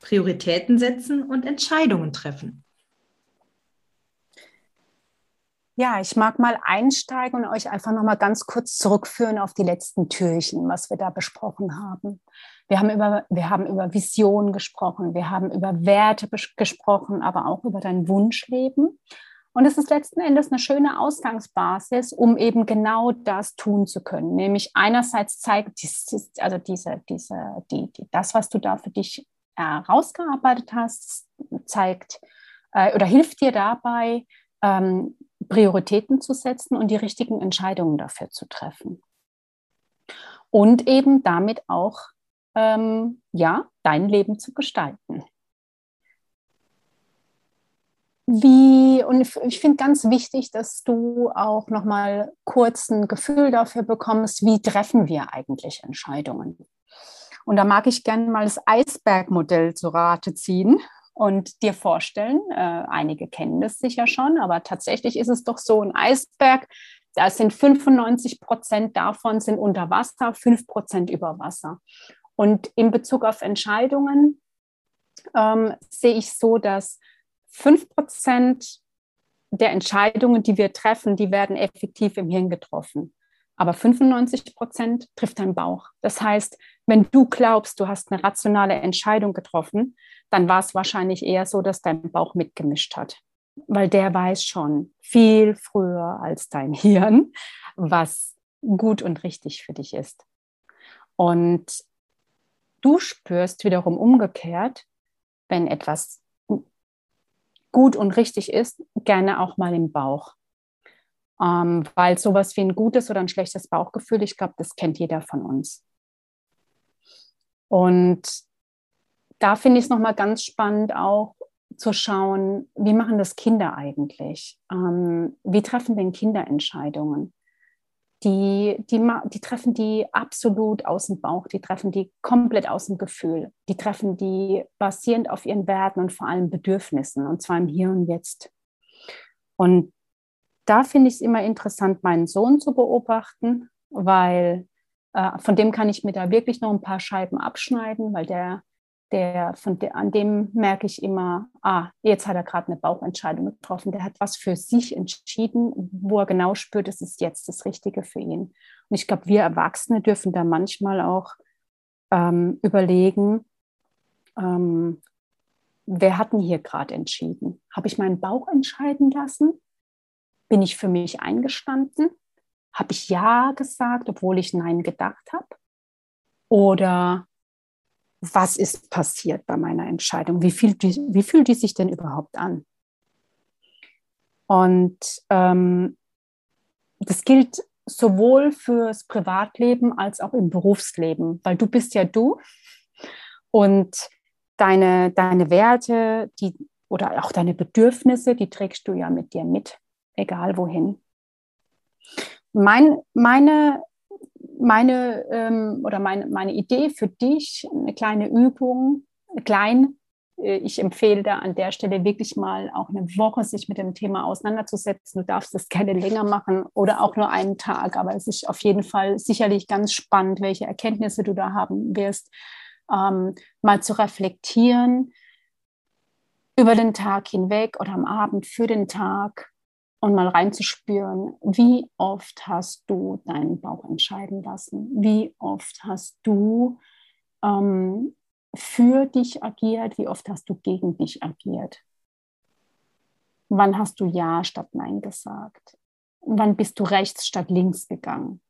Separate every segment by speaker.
Speaker 1: Prioritäten setzen und Entscheidungen treffen.
Speaker 2: Ja, ich mag mal einsteigen und euch einfach noch mal ganz kurz zurückführen auf die letzten Türchen, was wir da besprochen haben. Wir haben über, wir haben über Vision gesprochen, wir haben über Werte gesprochen, aber auch über dein Wunschleben. Und es ist letzten Endes eine schöne Ausgangsbasis, um eben genau das tun zu können. Nämlich einerseits zeigt also diese, diese, die, die, das, was du da für dich herausgearbeitet hast, zeigt äh, oder hilft dir dabei, ähm, Prioritäten zu setzen und die richtigen Entscheidungen dafür zu treffen. Und eben damit auch ähm, ja, dein Leben zu gestalten wie, und ich finde ganz wichtig, dass du auch nochmal kurz ein Gefühl dafür bekommst, wie treffen wir eigentlich Entscheidungen. Und da mag ich gerne mal das Eisbergmodell zu Rate ziehen und dir vorstellen. Äh, einige kennen das sicher schon, aber tatsächlich ist es doch so, ein Eisberg, da sind 95 Prozent davon sind unter Wasser, 5 Prozent über Wasser. Und in Bezug auf Entscheidungen ähm, sehe ich so, dass 5 Prozent der Entscheidungen, die wir treffen, die werden effektiv im Hirn getroffen. Aber 95 Prozent trifft dein Bauch. Das heißt, wenn du glaubst, du hast eine rationale Entscheidung getroffen, dann war es wahrscheinlich eher so, dass dein Bauch mitgemischt hat. Weil der weiß schon viel früher als dein Hirn, was gut und richtig für dich ist. Und du spürst wiederum umgekehrt, wenn etwas gut und richtig ist, gerne auch mal im Bauch. Ähm, weil sowas wie ein gutes oder ein schlechtes Bauchgefühl, ich glaube, das kennt jeder von uns. Und da finde ich es nochmal ganz spannend auch zu schauen, wie machen das Kinder eigentlich? Ähm, wie treffen denn Kinder Entscheidungen? die, die, die treffen die absolut aus dem Bauch, die treffen die komplett aus dem Gefühl, die treffen die basierend auf ihren Werten und vor allem Bedürfnissen, und zwar im Hier und Jetzt. Und da finde ich es immer interessant, meinen Sohn zu beobachten, weil äh, von dem kann ich mir da wirklich noch ein paar Scheiben abschneiden, weil der der, von der, an dem merke ich immer, ah, jetzt hat er gerade eine Bauchentscheidung getroffen. Der hat was für sich entschieden, wo er genau spürt, es ist jetzt das Richtige für ihn. Und ich glaube, wir Erwachsene dürfen da manchmal auch ähm, überlegen, ähm, wer hat denn hier gerade entschieden? Habe ich meinen Bauch entscheiden lassen? Bin ich für mich eingestanden? Habe ich Ja gesagt, obwohl ich Nein gedacht habe? Oder was ist passiert bei meiner Entscheidung? Wie fühlt die, wie fühlt die sich denn überhaupt an? Und ähm, das gilt sowohl fürs Privatleben als auch im Berufsleben, weil du bist ja du und deine, deine Werte die, oder auch deine Bedürfnisse, die trägst du ja mit dir mit, egal wohin. Mein, meine meine ähm, oder meine, meine Idee für dich, eine kleine Übung, klein. Äh, ich empfehle da an der Stelle wirklich mal auch eine Woche sich mit dem Thema auseinanderzusetzen. Du darfst das gerne länger machen oder auch nur einen Tag, aber es ist auf jeden Fall sicherlich ganz spannend, welche Erkenntnisse du da haben wirst, ähm, mal zu reflektieren über den Tag hinweg oder am Abend für den Tag und mal reinzuspüren, wie oft hast du deinen Bauch entscheiden lassen? Wie oft hast du ähm, für dich agiert? Wie oft hast du gegen dich agiert? Wann hast du Ja statt Nein gesagt? Wann bist du rechts statt links gegangen?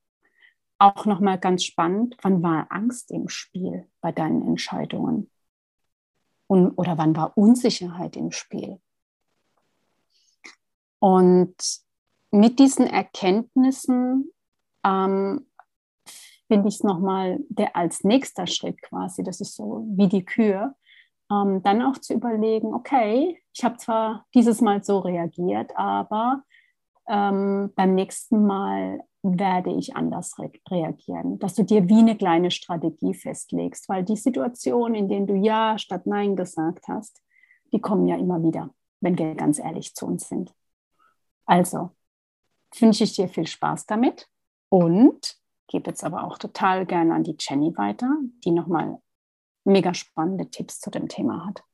Speaker 2: Auch nochmal ganz spannend, wann war Angst im Spiel bei deinen Entscheidungen? Und, oder wann war Unsicherheit im Spiel? Und mit diesen Erkenntnissen ähm, finde ich es nochmal der als nächster Schritt quasi, das ist so wie die Kür, ähm, dann auch zu überlegen, okay, ich habe zwar dieses Mal so reagiert, aber ähm, beim nächsten Mal werde ich anders re reagieren. Dass du dir wie eine kleine Strategie festlegst, weil die Situation, in denen du Ja statt Nein gesagt hast, die kommen ja immer wieder, wenn wir ganz ehrlich zu uns sind. Also wünsche ich dir viel Spaß damit und gebe jetzt aber auch total gerne an die Jenny weiter, die nochmal mega spannende Tipps zu dem Thema hat.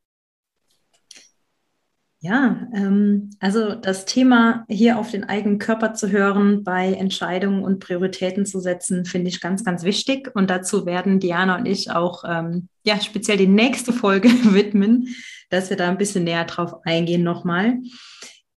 Speaker 1: Ja, ähm, also das Thema hier auf den eigenen Körper zu hören, bei Entscheidungen und Prioritäten zu setzen, finde ich ganz, ganz wichtig. Und dazu werden Diana und ich auch ähm, ja, speziell die nächste Folge widmen, dass wir da ein bisschen näher drauf eingehen nochmal.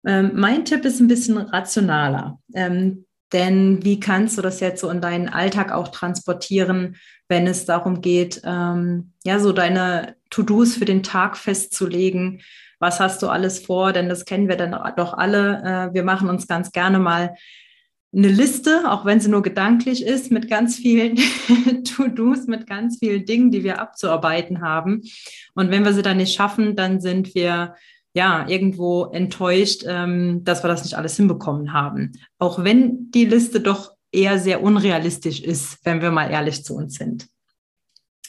Speaker 1: Ähm, mein Tipp ist ein bisschen rationaler. Ähm, denn wie kannst du das jetzt so in deinen Alltag auch transportieren, wenn es darum geht, ähm, ja, so deine To-Dos für den Tag festzulegen? Was hast du alles vor? Denn das kennen wir dann doch alle. Äh, wir machen uns ganz gerne mal eine Liste, auch wenn sie nur gedanklich ist, mit ganz vielen To-Dos, mit ganz vielen Dingen, die wir abzuarbeiten haben. Und wenn wir sie dann nicht schaffen, dann sind wir ja, irgendwo enttäuscht, ähm, dass wir das nicht alles hinbekommen haben. Auch wenn die Liste doch eher sehr unrealistisch ist, wenn wir mal ehrlich zu uns sind.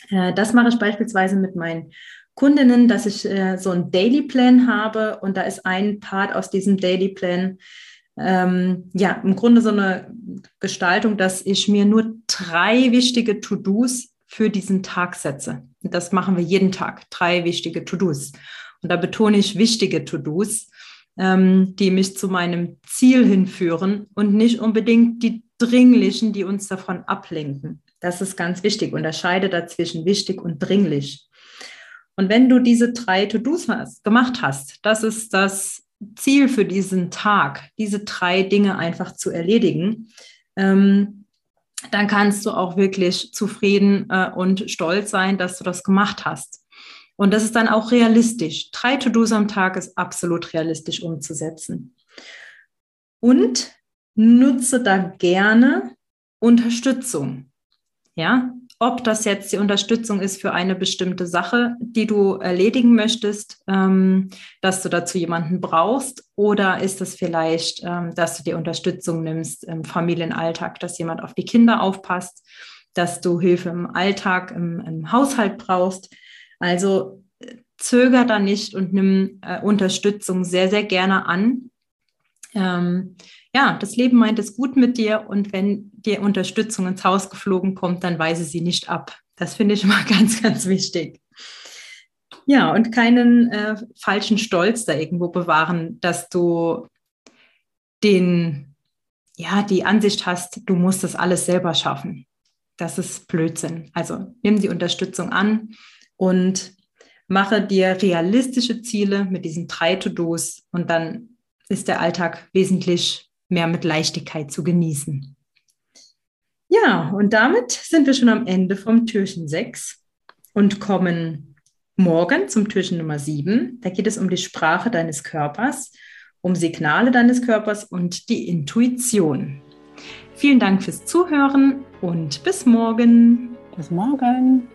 Speaker 1: Äh, das mache ich beispielsweise mit meinen Kundinnen, dass ich äh, so einen Daily Plan habe und da ist ein Part aus diesem Daily Plan, ähm, ja, im Grunde so eine Gestaltung, dass ich mir nur drei wichtige To-Dos für diesen Tag setze. das machen wir jeden Tag, drei wichtige To-Dos. Und da betone ich wichtige To-Dos, ähm, die mich zu meinem Ziel hinführen und nicht unbedingt die dringlichen, die uns davon ablenken. Das ist ganz wichtig. Unterscheide dazwischen wichtig und dringlich. Und wenn du diese drei To-Dos gemacht hast, das ist das Ziel für diesen Tag, diese drei Dinge einfach zu erledigen, ähm, dann kannst du auch wirklich zufrieden äh, und stolz sein, dass du das gemacht hast. Und das ist dann auch realistisch. Drei To-Dos am Tag ist absolut realistisch umzusetzen. Und nutze da gerne Unterstützung. Ja, ob das jetzt die Unterstützung ist für eine bestimmte Sache, die du erledigen möchtest, ähm, dass du dazu jemanden brauchst, oder ist es vielleicht, ähm, dass du dir Unterstützung nimmst im Familienalltag, dass jemand auf die Kinder aufpasst, dass du Hilfe im Alltag, im, im Haushalt brauchst. Also zöger da nicht und nimm äh, Unterstützung sehr, sehr gerne an. Ähm, ja, das Leben meint es gut mit dir und wenn dir Unterstützung ins Haus geflogen kommt, dann weise sie nicht ab. Das finde ich immer ganz, ganz wichtig. Ja, und keinen äh, falschen Stolz da irgendwo bewahren, dass du den, ja, die Ansicht hast, du musst das alles selber schaffen. Das ist Blödsinn. Also nimm die Unterstützung an und mache dir realistische Ziele mit diesen drei To-Dos und dann ist der Alltag wesentlich mehr mit Leichtigkeit zu genießen. Ja, und damit sind wir schon am Ende vom Türchen 6 und kommen morgen zum Türchen Nummer 7. Da geht es um die Sprache deines Körpers, um Signale deines Körpers und die Intuition. Vielen Dank fürs Zuhören und bis morgen.
Speaker 2: Bis morgen.